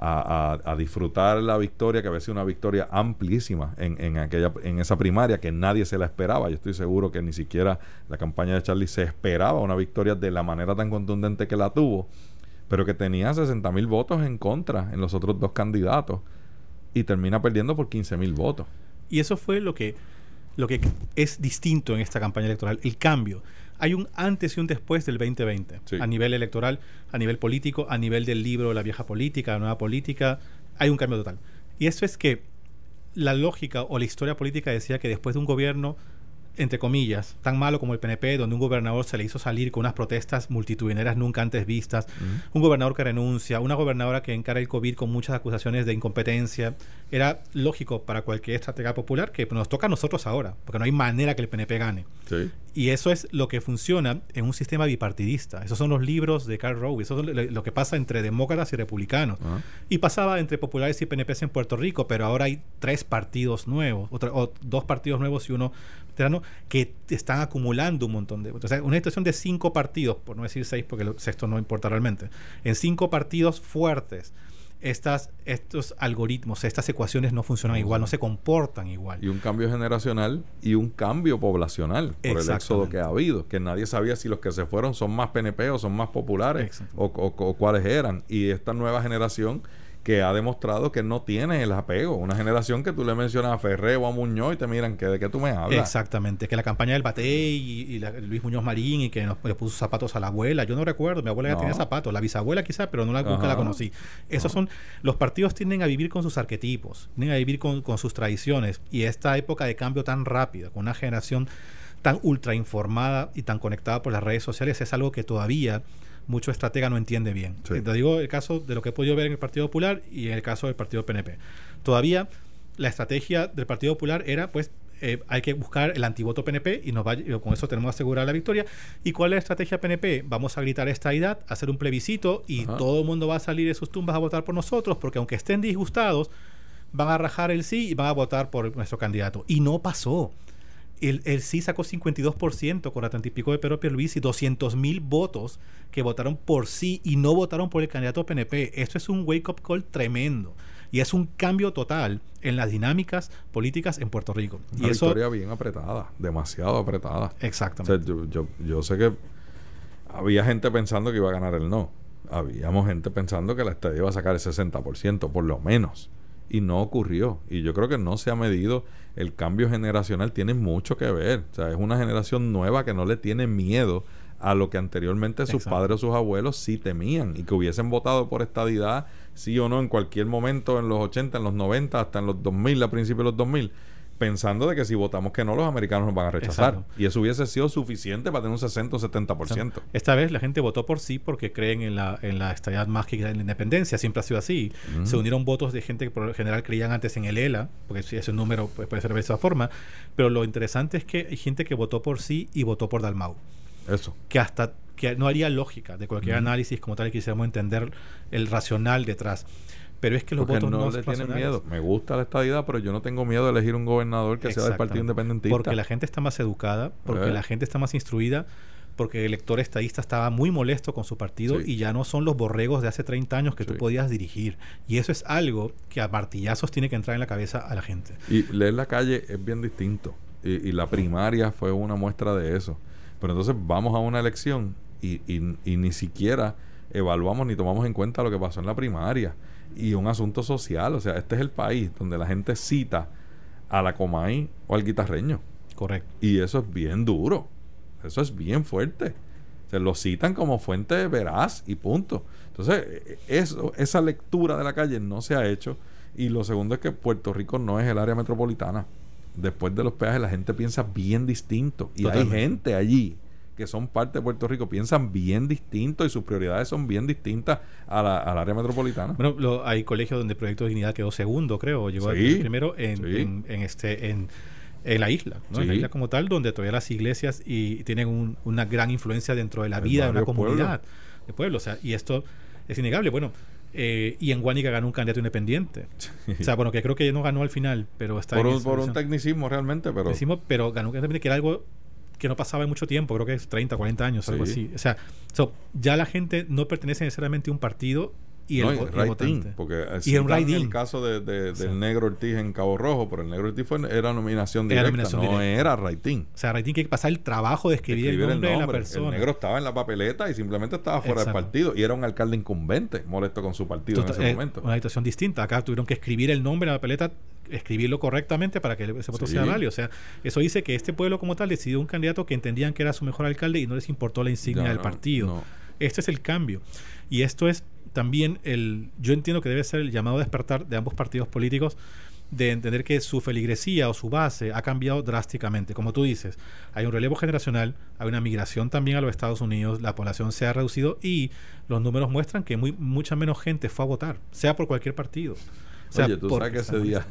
C: a, disfrutar la victoria, que había sido una victoria amplísima en, en, aquella, en esa primaria, que nadie se la esperaba. Yo estoy seguro que ni siquiera la campaña de Charlie se esperaba una victoria de la manera tan contundente que la tuvo, pero que tenía 60 mil votos en contra en los otros dos candidatos y termina perdiendo por 15 mil votos.
B: Y eso fue lo que, lo que es distinto en esta campaña electoral, el cambio hay un antes y un después del 2020, a nivel electoral, a nivel político, a nivel del libro La vieja política, la nueva política, hay un cambio total. Y eso es que la lógica o la historia política decía que después de un gobierno entre comillas, tan malo como el PNP, donde un gobernador se le hizo salir con unas protestas multitudinarias nunca antes vistas, un gobernador que renuncia, una gobernadora que encara el COVID con muchas acusaciones de incompetencia. Era lógico para cualquier estratega popular que nos toca a nosotros ahora, porque no hay manera que el PNP gane. Y eso es lo que funciona en un sistema bipartidista. Esos son los libros de Karl Rove, eso es lo que pasa entre demócratas y republicanos. Y pasaba entre populares y PNPs en Puerto Rico, pero ahora hay tres partidos nuevos, o dos partidos nuevos y uno que están acumulando un montón de votos. O sea, una situación de cinco partidos, por no decir seis, porque el sexto no importa realmente, en cinco partidos fuertes estas, estos algoritmos, estas ecuaciones no funcionan igual, no se comportan igual.
C: Y un cambio generacional y un cambio poblacional por el éxodo que ha habido, que nadie sabía si los que se fueron son más PNP o son más populares o, o cuáles eran. Y esta nueva generación que ha demostrado que no tiene el apego. Una generación que tú le mencionas a Ferré o a Muñoz y te miran que de qué tú me hablas.
B: Exactamente, que la campaña del Bate y, Luis Muñoz Marín y que nos, le puso zapatos a la abuela. Yo no recuerdo, mi abuela ya tenía zapatos, la bisabuela quizás, pero no la, nunca la conocí. Esos son, los partidos tienden a vivir con sus arquetipos, tienden a vivir con, con sus tradiciones y esta época de cambio tan rápida, con una generación tan ultra informada y tan conectada por las redes sociales, es algo que todavía mucho estratega no entiende bien. Te digo el caso de lo que he podido ver en el Partido Popular y en el caso del Partido PNP. Todavía la estrategia del Partido Popular era, pues, eh, hay que buscar el antivoto PNP y nos va, con eso tenemos asegurada la victoria. ¿Y cuál es la estrategia PNP? Vamos a gritar esta edad, hacer un plebiscito y todo el mundo va a salir de sus tumbas a votar por nosotros porque aunque estén disgustados, van a rajar el sí y van a votar por nuestro candidato. Y no pasó el, el sí sacó 52% con la y pico de Pedro Pierluisi, 200 mil votos que votaron por sí y no votaron por el candidato PNP. Esto es un wake-up call tremendo y es un cambio total en las dinámicas políticas en Puerto Rico.
C: Una
B: y
C: victoria bien apretada, demasiado apretada.
B: Exactamente.
C: yo, yo, sé que había gente pensando que iba a ganar el no. Habíamos gente pensando que la estadía iba a sacar el 60%, por lo menos y no ocurrió. Y yo creo que no se ha medido el cambio generacional, tiene mucho que ver. O sea, es una generación nueva que no le tiene miedo a lo que anteriormente sus padres o sus abuelos sí temían y que hubiesen votado por estadidad, sí o no, en cualquier momento, en los 80, en los 90, hasta en los 2000, a principios de los 2000 pensando de que si votamos que no, los americanos nos van a rechazar. Y eso hubiese sido suficiente para tener un 60 o 70%.
B: Esta vez la gente votó por sí porque creen en la, en la estabilidad mágica en la independencia. Siempre ha sido así. Se unieron votos de gente que por lo general creían antes en el ELA, porque ese número puede ser de esa forma. Pero lo interesante es que hay gente que votó por sí y votó por Dalmau.
C: Eso.
B: Que hasta que no haría lógica de cualquier análisis como tal y quisiéramos entender el racional detrás. Pero es que los votos no, le tienen
C: miedo. Me gusta la estadidad, pero yo no tengo miedo de elegir un gobernador que sea del Partido Independentista.
B: Porque la gente está más educada, porque eh. la gente está más instruida, porque el elector estadista estaba muy molesto con su partido y ya no son los borregos de hace 30 años que tú podías dirigir. Y eso es algo que a martillazos tiene que entrar en la cabeza a la gente.
C: Y leer la calle es bien distinto. Y, la primaria fue una muestra de eso. Pero entonces vamos a una elección y, y ni siquiera evaluamos ni tomamos en cuenta lo que pasó en la primaria y un asunto social. O sea, este es el país donde la gente cita a la Comay o al guitarreño.
B: Correcto.
C: Y eso es bien duro. Eso es bien fuerte. Se lo citan como fuente veraz y punto. Entonces, eso, esa lectura de la calle no se ha hecho. Y lo segundo es que Puerto Rico no es el área metropolitana. Después de los peajes la gente piensa bien distinto. Y hay gente allí que son parte de Puerto Rico piensan bien distinto y sus prioridades son bien distintas a la, al área metropolitana.
B: Bueno, hay colegios donde el Proyecto de Dignidad quedó segundo, creo, llegó primero en, en, este en, en la isla, ¿no? en la isla como tal, donde todavía las iglesias y tienen una gran influencia dentro de la vida de una comunidad de pueblo. O sea, y esto es innegable. Bueno, eh, y en Guanica ganó un candidato independiente. O sea, bueno, que creo que no ganó al final, pero está
C: por, un, por un tecnicismo realmente, pero...
B: pero ganó un independiente que era algo que no pasaba en mucho tiempo, creo que es 30, 40 años, algo así. O sea, ya la gente no pertenece necesariamente a un partido y el,
C: votante. Porque y el caso de, del negro Ortiz en Cabo Rojo, pero el negro Ortiz fue, era nominación directa, no era rating.
B: O sea, rating que pasar el trabajo de escribir, el, nombre de la persona.
C: El negro estaba en la papeleta y simplemente estaba fuera del partido y era un alcalde incumbente, molesto con su partido en ese momento.
B: Una situación distinta. Acá tuvieron que escribir el nombre en la papeleta escribirlo correctamente para que ese voto sea válido. O sea, eso dice que este pueblo como tal decidió un candidato que entendían que era su mejor alcalde y no les importó la insignia del partido. Este es el cambio. Y esto es también el, yo entiendo que debe ser el llamado a despertar de ambos partidos políticos de entender que su feligresía o su base ha cambiado drásticamente. Como tú dices, hay un relevo generacional, hay una migración también a los Estados Unidos, la población se ha reducido y los números muestran que muy, mucha menos gente fue a votar, sea por cualquier partido.
C: Oye, tú sabes que ese día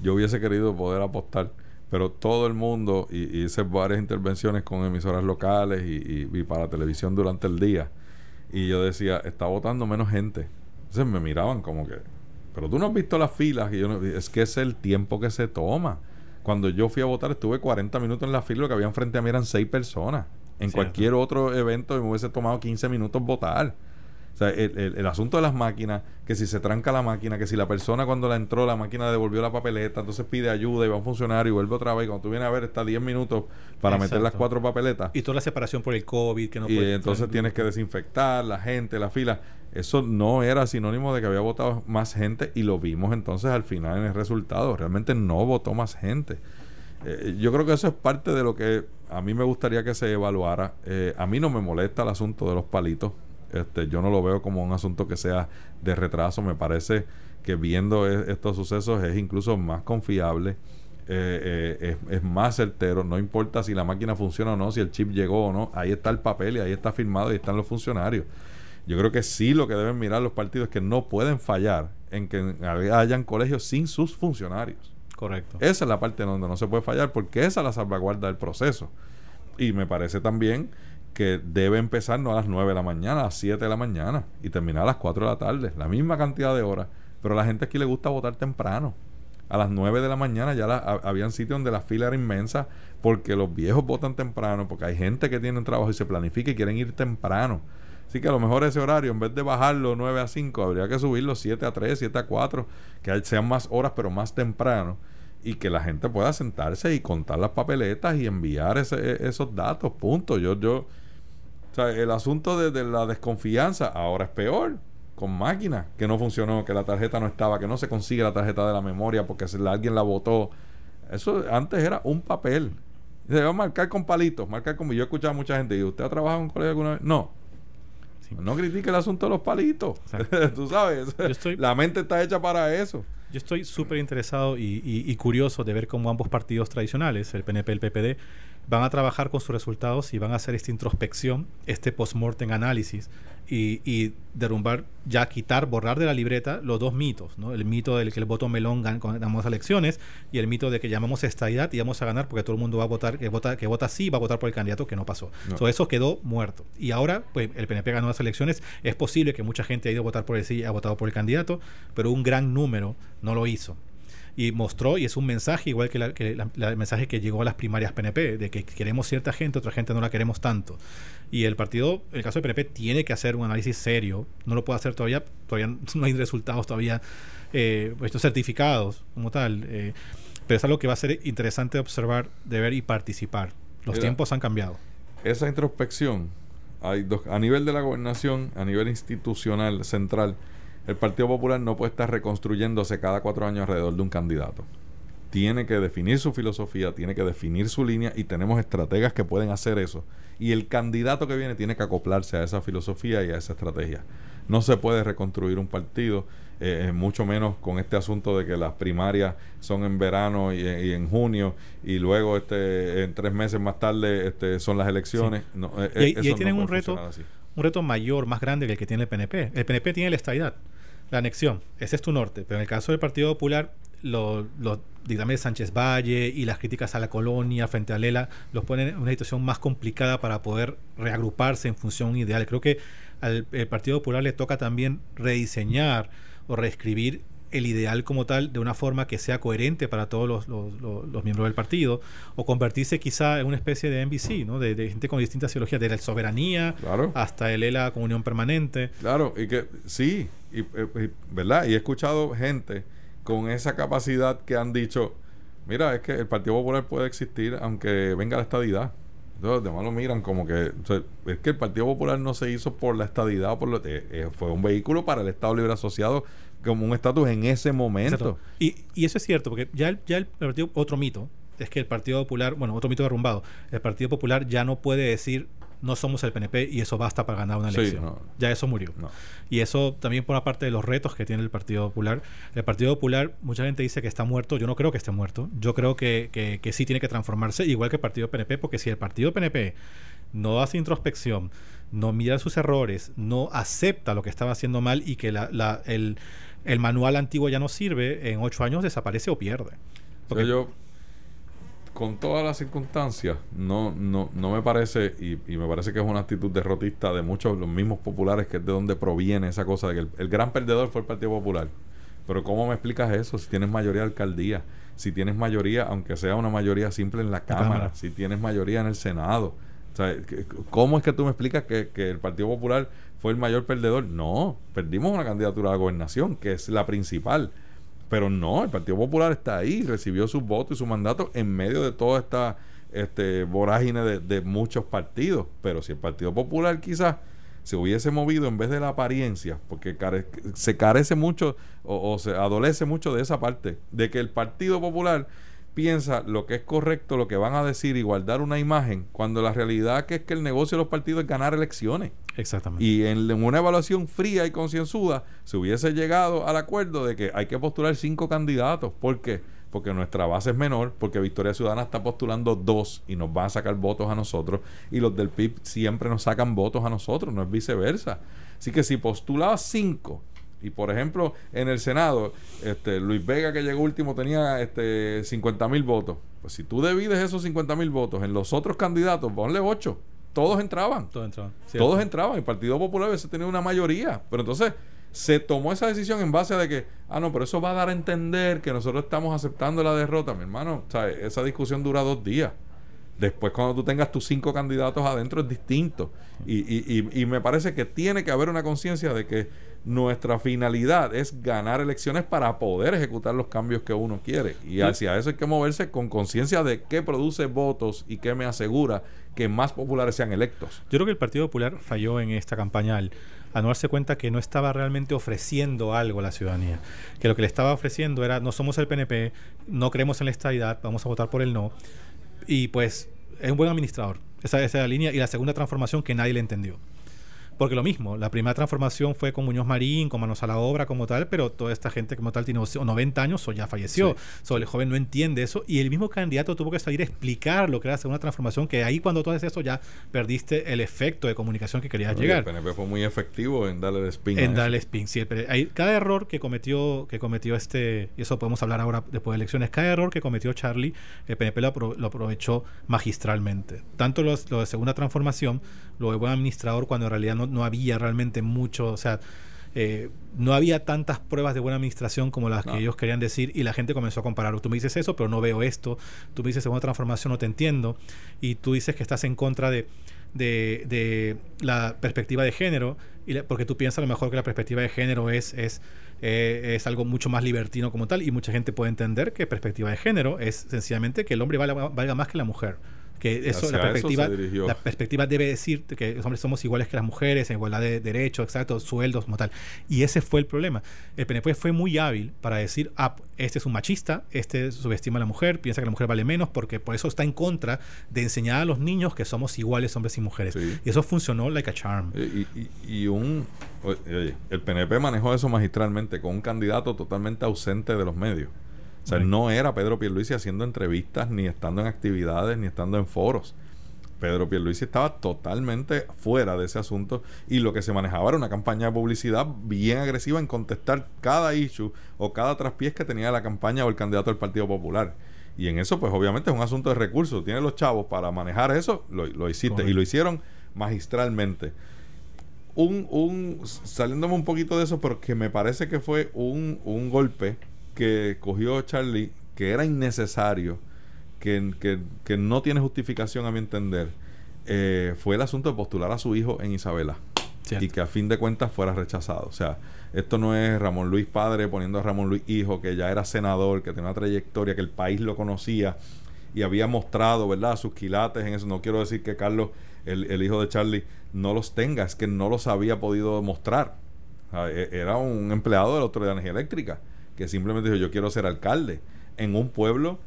C: yo hubiese querido poder apostar, pero todo el mundo, y, hice varias intervenciones con emisoras locales y, y para televisión durante el día, y yo decía, está votando menos gente. Entonces me miraban como que, pero tú no has visto las filas. Y yo no, es que es el tiempo que se toma. Cuando yo fui a votar estuve 40 minutos en la fila, lo que habían frente a mí eran 6 personas. En cualquier otro evento me hubiese tomado 15 minutos votar. O sea, el, asunto de las máquinas, que si se tranca la máquina, que si la persona cuando la entró, la máquina devolvió la papeleta, entonces pide ayuda y va a un funcionario y vuelve otra vez. Y cuando tú vienes a ver, está 10 minutos para meter las cuatro papeletas.
B: Y toda la separación por el COVID, que no
C: Y entonces tienes que desinfectar la gente, la fila. Eso no era sinónimo de que había votado más gente y lo vimos entonces al final en el resultado. Realmente no votó más gente. Eh, yo creo que eso es parte de lo que a mí me gustaría que se evaluara. Eh, a mí no me molesta el asunto de los palitos. Este, yo no lo veo como un asunto que sea de retraso. Me parece que viendo e, estos sucesos es incluso más confiable, eh, eh, es, más certero. No importa si la máquina funciona o no, si el chip llegó o no. Ahí está el papel y ahí está firmado y están los funcionarios. Yo creo que sí lo que deben mirar los partidos es que no pueden fallar en que hayan colegios sin sus funcionarios.
B: Correcto.
C: Esa es la parte donde no se puede fallar porque esa es la salvaguarda del proceso. Y me parece también que debe empezar no a las 9 de la mañana, a las 7 de la mañana y terminar a las 4 de la tarde, la misma cantidad de horas. Pero a la gente aquí le gusta votar temprano. A las 9 de la mañana ya la, habían sitios donde la fila era inmensa porque los viejos votan temprano, porque hay gente que tiene un trabajo y se planifica y quieren ir temprano. Así que a lo mejor ese horario, en vez de bajarlo 9 a 5, habría que subirlo 7 a 3, 7 a 4, que sean más horas pero más temprano y que la gente pueda sentarse y contar las papeletas y enviar ese, esos datos. Punto. Yo, yo, o sea, el asunto de, la desconfianza ahora es peor con máquinas que no funcionó, que la tarjeta no estaba, que no se consigue la tarjeta de la memoria porque alguien la votó. Eso antes era un papel. Se va a marcar con palitos, marcar como yo he escuchado a mucha gente y usted ha trabajado en un colegio alguna vez. No. No critique el asunto de los palitos. Tú sabes, la mente está hecha para eso.
B: Yo estoy súper interesado y, y, curioso de ver cómo ambos partidos tradicionales, el PNP y el PPD, van a trabajar con sus resultados y van a hacer esta introspección, este post-mortem análisis y, derrumbar, ya quitar, borrar de la libreta los dos mitos, ¿no? El mito del que el voto melón ganamos elecciones y el mito de que llamamos estadidad y vamos a ganar porque todo el mundo va a votar, que vota, que vota sí, va a votar por el candidato que no pasó. eso quedó muerto. Y ahora, pues, el PNP ganó las elecciones. Es posible que mucha gente ha ido a votar por el sí, ha votado por el candidato, pero un gran número no lo hizo y mostró, y es un mensaje igual que, el mensaje que llegó a las primarias PNP, de que queremos cierta gente, otra gente no la queremos tanto. Y el partido, en el caso de PNP, tiene que hacer un análisis serio, no lo puede hacer todavía, todavía no hay resultados todavía eh, estos certificados como tal, eh, pero es algo que va a ser interesante de observar, de ver y participar. Los tiempos han cambiado.
C: Esa introspección, hay dos, a nivel de la gobernación, a nivel institucional central, el Partido Popular no puede estar reconstruyéndose cada cuatro años alrededor de un candidato. Tiene que definir su filosofía, tiene que definir su línea y tenemos estrategas que pueden hacer eso. Y el candidato que viene tiene que acoplarse a esa filosofía y a esa estrategia. No se puede reconstruir un partido, eh, mucho menos con este asunto de que las primarias son en verano y, en junio y luego este en tres meses más tarde este, son las elecciones.
B: Eh, y, ahí, tienen un reto, un reto mayor, más grande que el que tiene el PNP. El PNP tiene la estadidad la anexión. Ese es tu norte. Pero en el caso del Partido Popular, los, los de Sánchez Valle y las críticas a la colonia frente a Lela los ponen en una situación más complicada para poder reagruparse en función ideal. Creo que al Partido Popular le toca también rediseñar o reescribir el ideal como tal de una forma que sea coherente para todos los, los, miembros del partido, o convertirse quizá en una especie de NBC, ¿no? De, gente con distintas ideologías, de la soberanía hasta el ELA comunión permanente.
C: Claro, y que sí, eh, y, ¿verdad? Y he escuchado gente con esa capacidad que han dicho, mira, es que el Partido Popular puede existir aunque venga la estadidad. Entonces, los demás lo miran como que es que el Partido Popular no se hizo por la estadidad, por lo, eh, eh, fue un vehículo para el Estado Libre Asociado como un estatus en ese momento.
B: Y, y, eso es cierto, porque ya el, ya el partido, otro mito, es que el Partido Popular, bueno, otro mito derrumbado, el Partido Popular ya no puede decir no somos el PNP y eso basta para ganar una elección. Ya eso murió. Y eso también por la parte de los retos que tiene el Partido Popular. El Partido Popular, mucha gente dice que está muerto. Yo no creo que esté muerto. Yo creo que, que, que sí tiene que transformarse, igual que el Partido PNP, porque si el Partido PNP no hace introspección, no mira sus errores, no acepta lo que estaba haciendo mal y que la, el, el, manual antiguo ya no sirve, en ocho años desaparece o pierde.
C: Porque yo, con todas las circunstancias, no, no, no me parece, y, me parece que es una actitud derrotista de muchos, los mismos populares, que es de donde proviene esa cosa, de que el, gran perdedor fue el Partido Popular. Pero ¿cómo me explicas eso? Si tienes mayoría de alcaldía, si tienes mayoría, aunque sea una mayoría simple en la, cámara, si tienes mayoría en el Senado, ¿Cómo es que tú me explicas que, que el Partido Popular fue el mayor perdedor? No, perdimos una candidatura a la gobernación, que es la principal. Pero no, el Partido Popular está ahí, recibió sus votos y su mandato en medio de toda esta este, vorágine de, muchos partidos. Pero si el Partido Popular quizás se hubiese movido en vez de la apariencia, porque se carece mucho o, o, se adolece mucho de esa parte, de que el Partido Popular piensa lo que es correcto, lo que van a decir y guardar una imagen, cuando la realidad que es que el negocio de los partidos es ganar elecciones.
B: Exactamente.
C: Y en, una evaluación fría y concienzuda se hubiese llegado al acuerdo de que hay que postular cinco candidatos. ¿Por qué? Porque nuestra base es menor, porque Victoria Ciudadana está postulando dos y nos van a sacar votos a nosotros, y los del PIB siempre nos sacan votos a nosotros, no es viceversa. Así que si postulaba cinco, y por ejemplo, en el Senado, este, Luis Vega, que llegó último, tenía este, 50 mil votos. Pues si tú divides esos 50 mil votos en los otros candidatos, ponle 8. Todos entraban. Todos entraban. Todos entraban. El Partido Popular veces tenía una mayoría. Pero entonces se tomó esa decisión en base a de que, ah, no, pero eso va a dar a entender que nosotros estamos aceptando la derrota, mi hermano. O esa discusión dura dos días. Después, cuando tú tengas tus cinco candidatos adentro, es distinto. Y, y, y, y me parece que tiene que haber una conciencia de que nuestra finalidad es ganar elecciones para poder ejecutar los cambios que uno quiere. Y hacia eso hay que moverse con conciencia de qué produce votos y qué me asegura que más populares sean electos.
B: Yo creo que el Partido Popular falló en esta campaña al, no darse cuenta que no estaba realmente ofreciendo algo a la ciudadanía. Que lo que le estaba ofreciendo era, no somos el PNP, no creemos en la estabilidad, vamos a votar por el no. Y pues es un buen administrador. Esa, esa línea. Y la segunda transformación que nadie le entendió. Porque lo mismo, la primera transformación fue con Muñoz Marín, con Manos a la Obra como tal, pero toda esta gente como tal tiene 90 años o ya falleció. Sí. el joven no entiende eso y el mismo candidato tuvo que salir a explicar lo que era hacer una transformación, que ahí cuando tú haces eso ya perdiste el efecto de comunicación que querías llegar. El
C: PNP fue muy efectivo en darle el spin.
B: En darle spin, sí. Hay, cada error que cometió, que cometió este, y eso podemos hablar ahora después de elecciones, cada error que cometió Charlie, el PNP lo, lo aprovechó magistralmente. Tanto lo de segunda transformación, lo de buen administrador, cuando en realidad no no, había realmente mucho, o sea, eh, no había tantas pruebas de buena administración como las que ellos querían decir y la gente comenzó a comparar. Tú me dices eso, pero no veo esto. Tú me dices segunda transformación, no te entiendo. Y tú dices que estás en contra de, de, la perspectiva de género, y porque tú piensas a lo mejor que la perspectiva de género es, es, eh, es algo mucho más libertino como tal. Y mucha gente puede entender que perspectiva de género es sencillamente que el hombre valga más que la mujer que eso, la perspectiva, la perspectiva debe decir que los hombres somos iguales que las mujeres, en igualdad de derechos, exacto, sueldos como tal. Y ese fue el problema. El PNP fue muy hábil para decir, ah, este es un machista, este subestima a la mujer, piensa que la mujer vale menos, porque por eso está en contra de enseñar a los niños que somos iguales hombres y mujeres. Y eso funcionó like a charm.
C: Y, y, un... Oye, el PNP manejó eso magistralmente con un candidato totalmente ausente de los medios. O sea, no era Pedro Pierluisi haciendo entrevistas, ni estando en actividades, ni estando en foros. Pedro Pierluisi estaba totalmente fuera de ese asunto y lo que se manejaba era una campaña de publicidad bien agresiva en contestar cada issue o cada traspiés que tenía la campaña o el candidato del Partido Popular. Y en eso, pues obviamente es un asunto de recursos. Tiene los chavos para manejar eso, lo, hiciste. Y lo hicieron magistralmente. Un, un, saliéndome un poquito de eso, porque me parece que fue un, un golpe que cogió Charlie, que era innecesario, que, que, no tiene justificación a mi entender, eh, fue el asunto de postular a su hijo en Isabela. Y que a fin de cuentas fuera rechazado. O sea, esto no es Ramón Luis padre poniendo a Ramón Luis hijo, que ya era senador, que tenía una trayectoria, que el país lo conocía y había mostrado, ¿verdad?, sus quilates en eso. No quiero decir que Carlos, el, el hijo de Charlie, no los tenga, es que no los había podido mostrar. E, era un empleado de la Autoridad de Energía Eléctrica que simplemente dijo yo quiero ser alcalde en un pueblo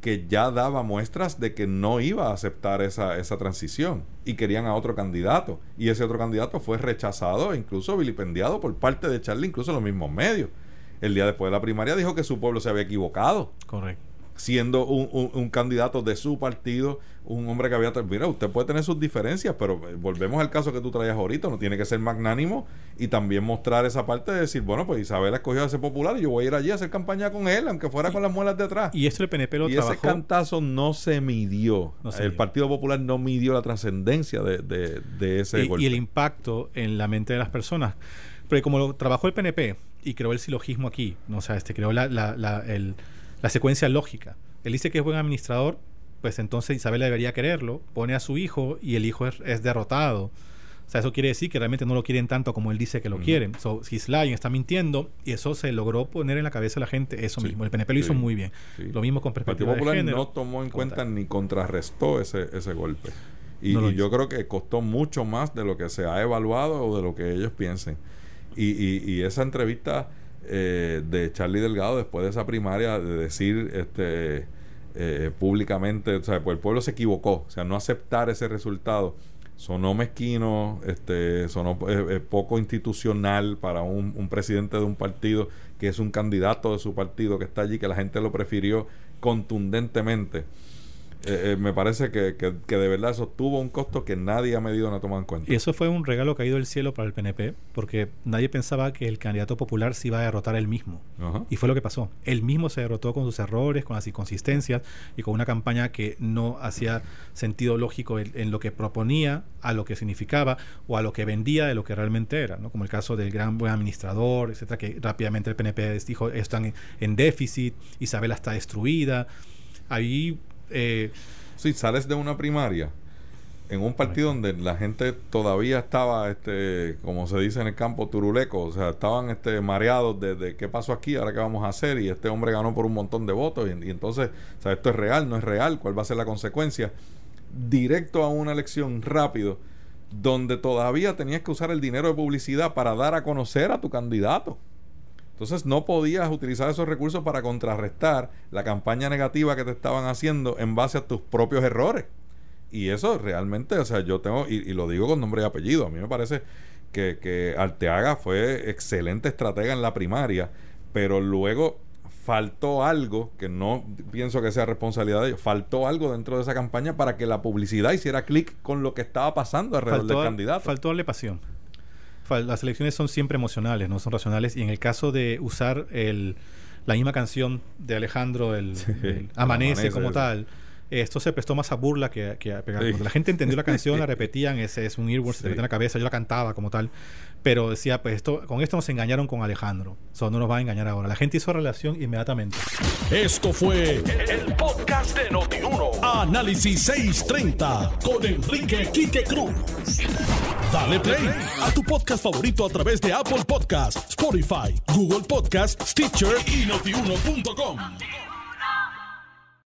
C: que ya daba muestras de que no iba a aceptar esa, esa transición y querían a otro candidato. Y ese otro candidato fue rechazado e incluso vilipendiado por parte de Charlie, incluso en los mismos medios. El día después de la primaria dijo que su pueblo se había equivocado.
B: Correcto
C: siendo un, un, candidato de su partido, un hombre que había... Mira, usted puede tener sus diferencias, pero eh, volvemos al caso que tú traías ahorita, no tiene que ser magnánimo y también mostrar esa parte de decir, bueno, pues Isabel escogió a ser popular y yo voy a ir allí a hacer campaña con él, aunque fuera con las muelas de atrás.
B: Y esto el PNP lo
C: y ese cantazo no se midió. el Partido Popular no midió la trascendencia de, de, ese
B: y, Y el impacto en la mente de las personas. Pero como lo trabajó el PNP y creó el silogismo aquí, ¿no? o sea, este creó la, la, la el la secuencia lógica. Él dice que es buen administrador, pues entonces Isabel debería quererlo, pone a su hijo y el hijo es, derrotado. O sea, eso quiere decir que realmente no lo quieren tanto como él dice que lo quieren. So, he's lying, está mintiendo, y eso se logró poner en la cabeza de la gente eso mismo. El PNP lo hizo muy bien. Lo mismo con perspectiva
C: el Partido Popular no tomó en cuenta ni contrarrestó ese, ese golpe. Y, yo creo que costó mucho más de lo que se ha evaluado o de lo que ellos piensen. Y, y, esa entrevista eh, de Charlie Delgado después de esa primaria, de decir este eh, públicamente, o sea, pues el pueblo se equivocó, o sea, no aceptar ese resultado sonó mezquino, este, sonó eh, poco institucional para un, un, presidente de un partido que es un candidato de su partido que está allí, que la gente lo prefirió contundentemente. Eh, eh, me parece que, que, de verdad eso tuvo un costo que nadie ha medido ni ha tomado en cuenta.
B: Y eso fue un regalo caído del cielo para el PNP, porque nadie pensaba que el candidato popular se iba a derrotar él mismo. Y fue lo que pasó. Él mismo se derrotó con sus errores, con las inconsistencias y con una campaña que no hacía sentido lógico en, lo que proponía, a lo que significaba o a lo que vendía de lo que realmente era, ¿no? como el caso del gran buen administrador, etcétera, que rápidamente el PNP dijo están en, en déficit, Isabela está destruida. Ahí
C: eh, sí, sales de una primaria en un partido donde la gente todavía estaba, este, como se dice en el campo, turuleco, o sea, estaban este, mareados de, qué pasó aquí, ahora qué vamos a hacer, y este hombre ganó por un montón de votos, y, entonces, o sea, esto es real, no es real, cuál va a ser la consecuencia. Directo a una elección rápido, donde todavía tenías que usar el dinero de publicidad para dar a conocer a tu candidato. Entonces no podías utilizar esos recursos para contrarrestar la campaña negativa que te estaban haciendo en base a tus propios errores. Y eso realmente, o sea, yo tengo, y, lo digo con nombre y apellido, a mí me parece que, que Arteaga fue excelente estratega en la primaria, pero luego faltó algo, que no pienso que sea responsabilidad de ellos, faltó algo dentro de esa campaña para que la publicidad hiciera clic con lo que estaba pasando alrededor del candidato.
B: Faltó darle pasión las elecciones son siempre emocionales, no son racionales. Y en el caso de usar el, la misma canción de Alejandro, el, amanece, como tal, esto se prestó más a burla que, a pegar. la gente entendió la canción, la repetían, ese es un earworm, se te mete en la cabeza, yo la cantaba como tal. Pero decía, pues esto, con esto nos engañaron con Alejandro. Eso no nos va a engañar ahora. La gente hizo relación inmediatamente.
A: Esto fue el, podcast de Notiuno. Análisis 630 con Enrique Quique Cruz. Dale play a tu podcast favorito a través de Apple Podcasts, Spotify, Google Podcasts, Stitcher y notiuno.com.